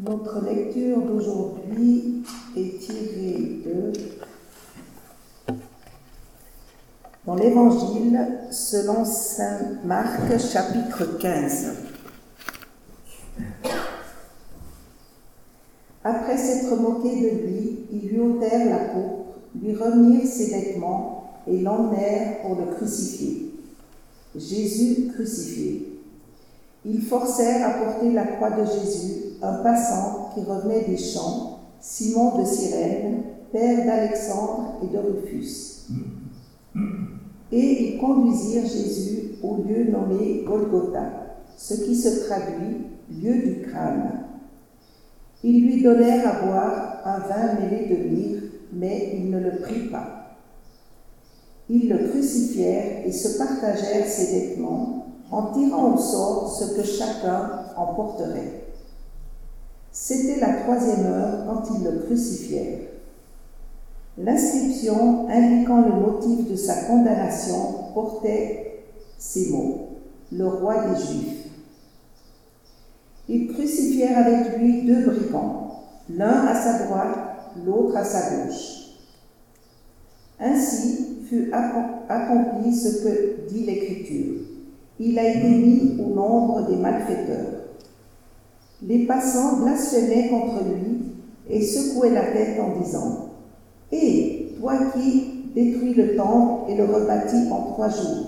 Notre lecture d'aujourd'hui est tirée de dans l'Évangile selon Saint Marc chapitre 15. Après s'être moqué de lui, ils lui ôtèrent la peau, lui remirent ses vêtements et l'emmenèrent pour le crucifier. Jésus crucifié. Ils forcèrent à porter la croix de Jésus un passant qui revenait des champs, Simon de Cyrène, père d'Alexandre et de Rufus. Et ils conduisirent Jésus au lieu nommé Golgotha, ce qui se traduit lieu du crâne. Ils lui donnèrent à boire un vin mêlé de myrrhe, mais il ne le prit pas. Ils le crucifièrent et se partagèrent ses vêtements en tirant au sort ce que chacun emporterait. C'était la troisième heure quand ils le crucifièrent. L'inscription indiquant le motif de sa condamnation portait ces mots Le roi des Juifs. Ils crucifièrent avec lui deux brigands, l'un à sa droite, l'autre à sa gauche. Ainsi fut accompli ce que dit l'Écriture. Il a été mis au nombre des malfaiteurs. Les passants blasphémaient contre lui et secouaient la tête en disant Et toi qui détruis le temple et le rebâtis en trois jours,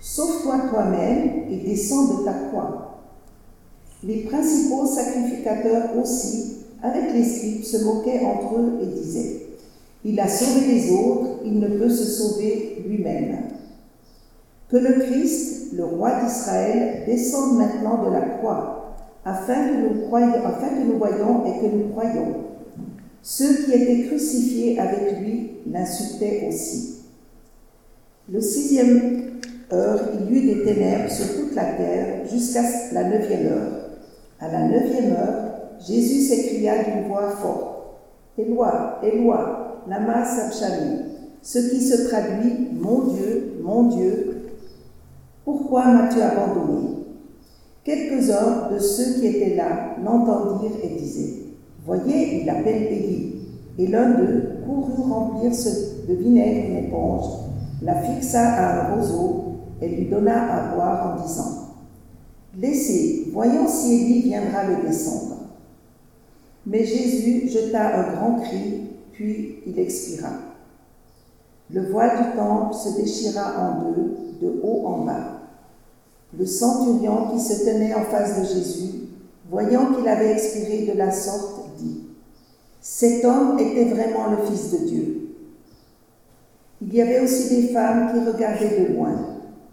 sauve-toi toi-même et descends de ta croix. Les principaux sacrificateurs aussi, avec les scribes, se moquaient entre eux et disaient Il a sauvé les autres, il ne peut se sauver lui-même. Que le Christ, le roi d'Israël, descende maintenant de la croix afin que nous, voyons et que nous croyons. Ceux qui étaient crucifiés avec lui l'insultaient aussi. Le sixième heure, il y eut des ténèbres sur toute la terre jusqu'à la neuvième heure. À la neuvième heure, Jésus s'écria d'une voix forte Éloi, Éloi, lama sabachthani, ce qui se traduit Mon Dieu, mon Dieu, pourquoi m'as-tu abandonné? Quelques-uns de ceux qui étaient là l'entendirent et disaient Voyez, il appelle Élie. Et l'un d'eux courut remplir de vinaigre une éponge, la fixa à un roseau et lui donna à boire en disant Laissez, voyons si Élie viendra le descendre. Mais Jésus jeta un grand cri, puis il expira. Le voile du temple se déchira en deux, de haut en bas. Le centurion qui se tenait en face de Jésus, voyant qu'il avait expiré de la sorte, dit Cet homme était vraiment le Fils de Dieu. Il y avait aussi des femmes qui regardaient de loin.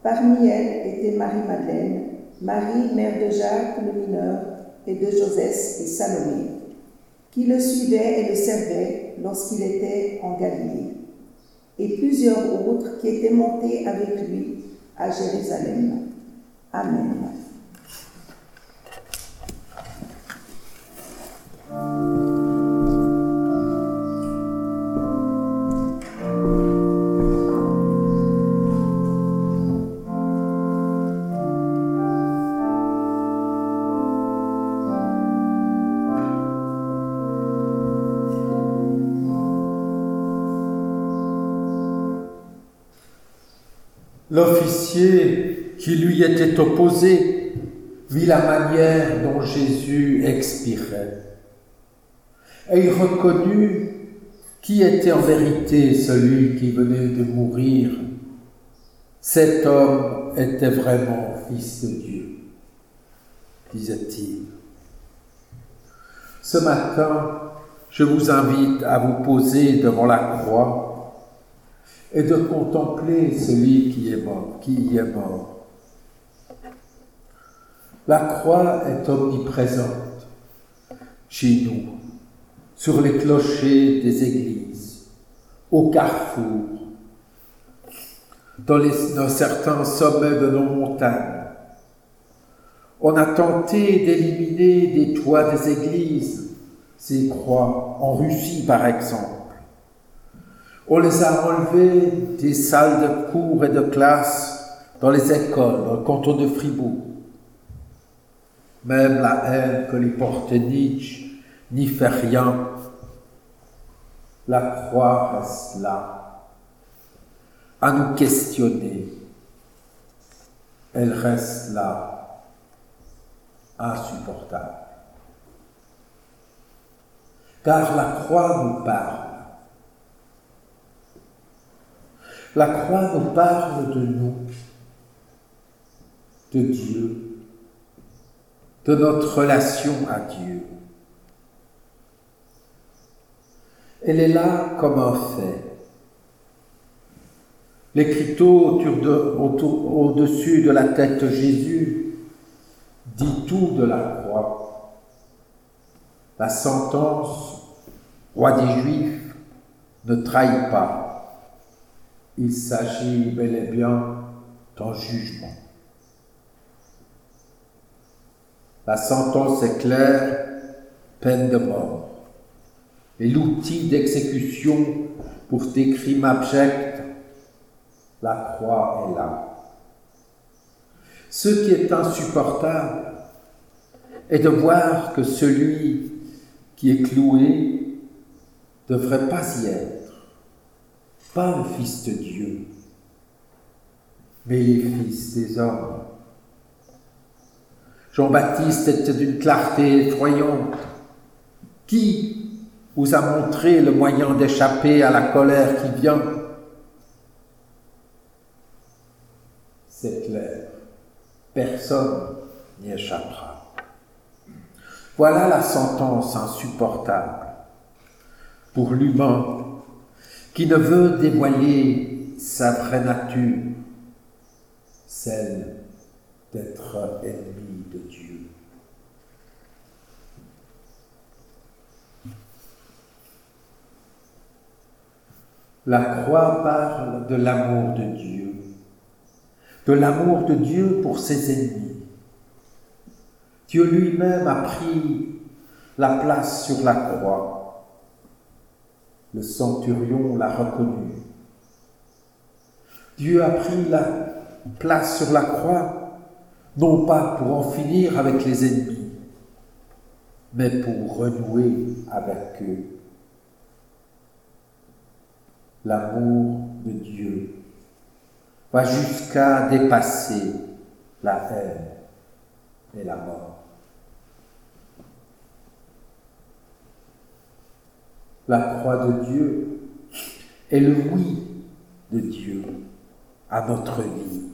Parmi elles était Marie-Madeleine, Marie, mère de Jacques le mineur, et de Joseph et Salomé, qui le suivaient et le servaient lorsqu'il était en Galilée, et plusieurs autres qui étaient montés avec lui à Jérusalem. Amen. L'officier qui lui était opposé vit la manière dont Jésus expirait. Et il reconnut qui était en vérité celui qui venait de mourir. Cet homme était vraiment fils de Dieu, disait-il. Ce matin, je vous invite à vous poser devant la croix et de contempler celui qui est mort, qui y est mort. La croix est omniprésente chez nous, sur les clochers des églises, au carrefour, dans, dans certains sommets de nos montagnes. On a tenté d'éliminer des toits des églises ces croix, en Russie par exemple. On les a enlevées des salles de cours et de classe dans les écoles, dans le canton de Fribourg. Même la haine que les portait Nietzsche n'y fait rien, la croix reste là, à nous questionner. Elle reste là, insupportable. Car la croix nous parle. La croix nous parle de nous, de Dieu, de notre relation à Dieu. Elle est là comme un fait. L'écriteau au-dessus de la tête de Jésus dit tout de la croix. La sentence, roi des Juifs, ne trahit pas. Il s'agit bel et bien d'un jugement. La sentence est claire, peine de mort. Et l'outil d'exécution pour tes crimes abjects, la croix est là. Ce qui est insupportable est de voir que celui qui est cloué ne devrait pas y être, pas le Fils de Dieu, mais les fils des hommes. Jean-Baptiste était d'une clarté effroyante. Qui vous a montré le moyen d'échapper à la colère qui vient? C'est clair, personne n'y échappera. Voilà la sentence insupportable pour l'humain qui ne veut dévoiler sa vraie nature, celle d'être ennemi de Dieu. La croix parle de l'amour de Dieu, de l'amour de Dieu pour ses ennemis. Dieu lui-même a pris la place sur la croix. Le centurion l'a reconnu. Dieu a pris la place sur la croix non pas pour en finir avec les ennemis, mais pour renouer avec eux. L'amour de Dieu va jusqu'à dépasser la haine et la mort. La croix de Dieu est le oui de Dieu à notre vie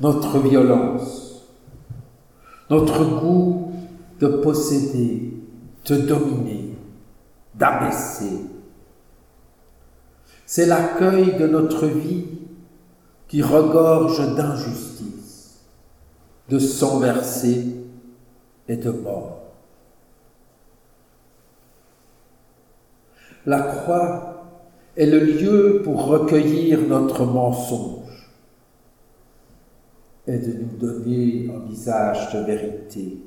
notre violence, notre goût de posséder, de dominer, d'abaisser. C'est l'accueil de notre vie qui regorge d'injustice, de sang versé et de mort. La croix est le lieu pour recueillir notre mensonge et de nous donner un visage de vérité.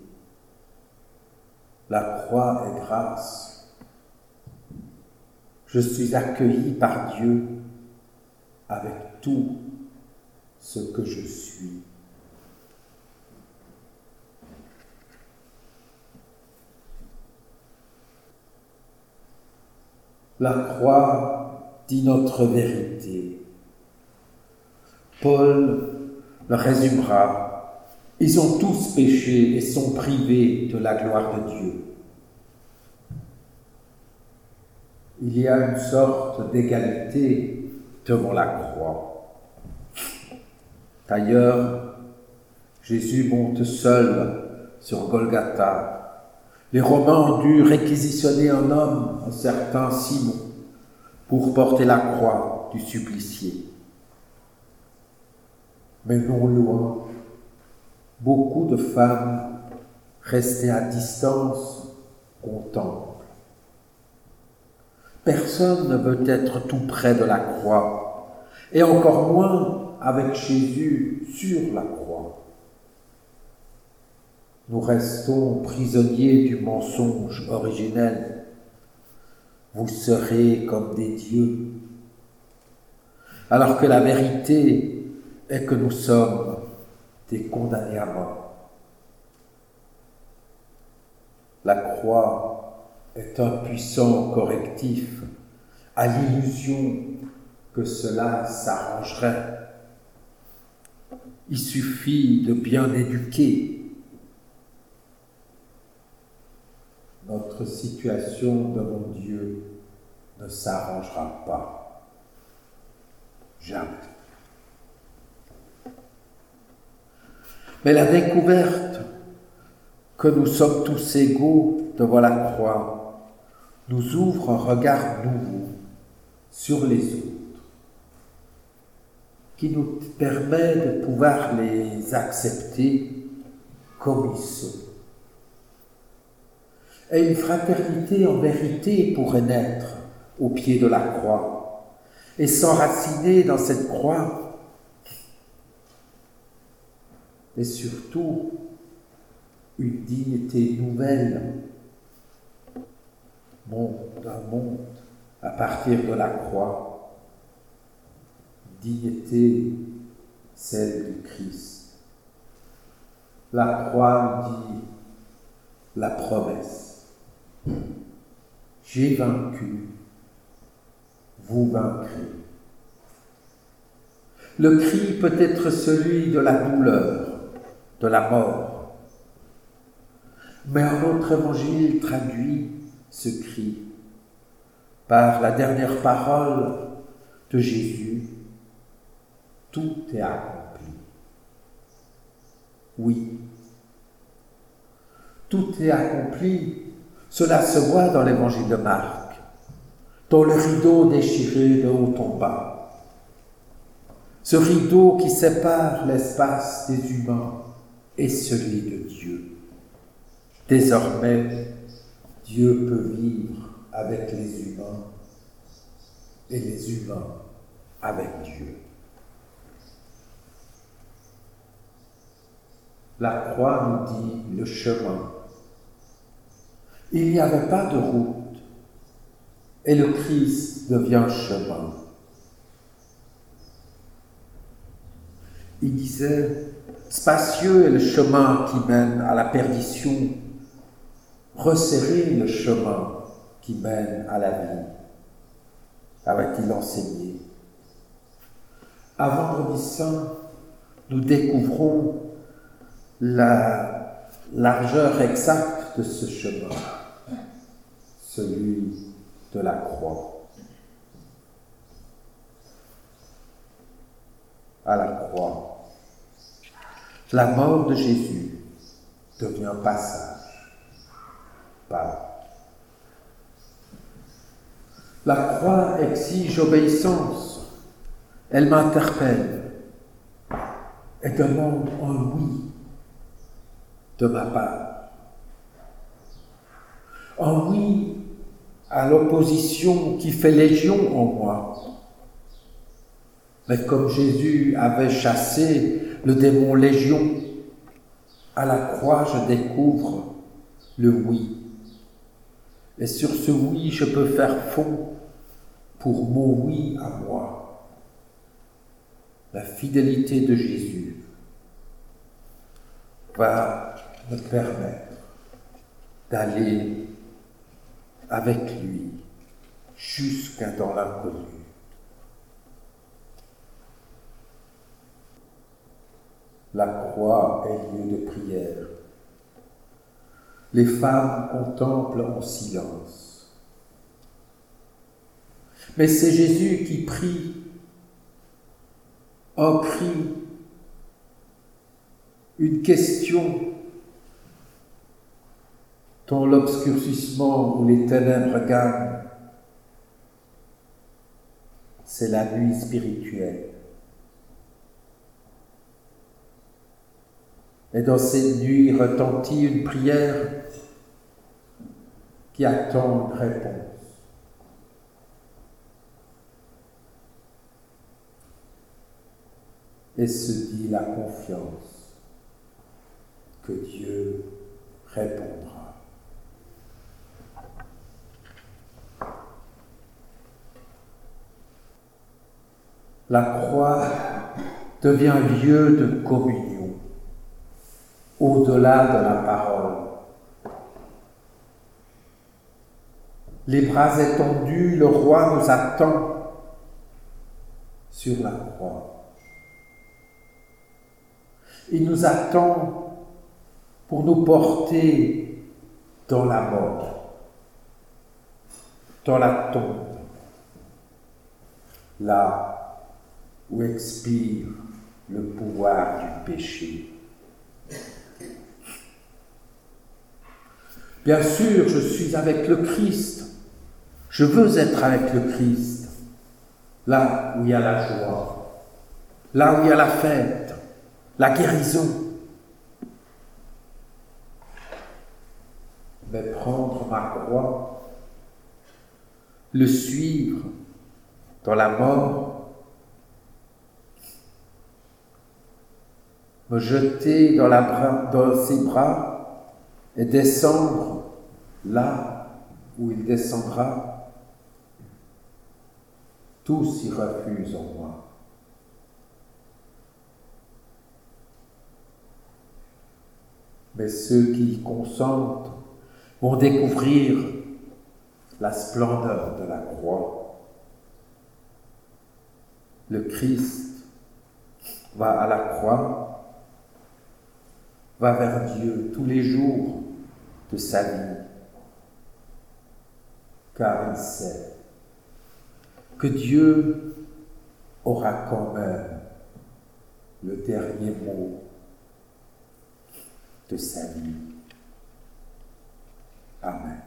La croix est grâce. Je suis accueilli par Dieu avec tout ce que je suis. La croix dit notre vérité. Paul résumera. Ils ont tous péché et sont privés de la gloire de Dieu. Il y a une sorte d'égalité devant la croix. D'ailleurs, Jésus monte seul sur Golgotha. Les Romains ont dû réquisitionner un homme, un certain Simon, pour porter la croix du supplicié mais non loin, beaucoup de femmes restées à distance contemplent. Personne ne veut être tout près de la croix, et encore moins avec Jésus sur la croix. Nous restons prisonniers du mensonge originel. Vous serez comme des dieux. Alors que la vérité est que nous sommes des condamnés à mort. La croix est un puissant correctif à l'illusion que cela s'arrangerait. Il suffit de bien éduquer notre situation devant Dieu ne s'arrangera pas. Jamais. Mais la découverte que nous sommes tous égaux devant la croix nous ouvre un regard nouveau sur les autres, qui nous permet de pouvoir les accepter comme ils sont. Et une fraternité en vérité pourrait naître au pied de la croix et s'enraciner dans cette croix. Et surtout, une dignité nouvelle d'un monde à partir de la croix, dignité celle du Christ. La croix dit la promesse. J'ai vaincu, vous vaincrez. Le cri peut être celui de la douleur, de la mort. Mais un autre évangile traduit ce cri par la dernière parole de Jésus. Tout est accompli. Oui, tout est accompli. Cela se voit dans l'évangile de Marc, dans le rideau déchiré de haut en bas. Ce rideau qui sépare l'espace des humains et celui de Dieu. Désormais, Dieu peut vivre avec les humains et les humains avec Dieu. La croix nous dit le chemin. Il n'y avait pas de route et le Christ devient chemin. Il disait, spacieux est le chemin qui mène à la perdition, resserré le chemin qui mène à la vie, avait-il enseigné. À Vendredi Saint, nous découvrons la largeur exacte de ce chemin, celui de la croix. À la croix, la mort de Jésus devient passage, pas la croix exige obéissance. Elle m'interpelle et demande un oui de ma part. Un oui à l'opposition qui fait légion en moi. Mais comme Jésus avait chassé le démon légion, à la croix je découvre le oui et sur ce oui, je peux faire fond pour mon oui à moi. La fidélité de Jésus va me permettre d'aller avec lui jusqu'à dans l'inconnu. La croix est lieu de prière les femmes contemplent en silence. Mais c'est Jésus qui prie un cri, une question dans l'obscurcissement où les ténèbres gagnent. C'est la nuit spirituelle. Et dans cette nuit retentit une prière qui attend une réponse. Et se dit la confiance que Dieu répondra. La croix devient lieu de communion au-delà de la parole les bras étendus, le roi nous attend sur la croix. Il nous attend pour nous porter dans la mort, dans la tombe, là où expire le pouvoir du péché. Bien sûr, je suis avec le Christ. Je veux être avec le Christ. Là où il y a la joie, là où il y a la fête, la guérison. Mais prendre ma croix, le suivre dans la mort, me jeter dans, dans ses bras et descendre là où il descendra, tous y refusent en moi. Mais ceux qui y consentent vont découvrir la splendeur de la croix. Le Christ va à la croix, va vers Dieu tous les jours de sa vie, car il sait que Dieu aura quand même le dernier mot de sa vie. Amen.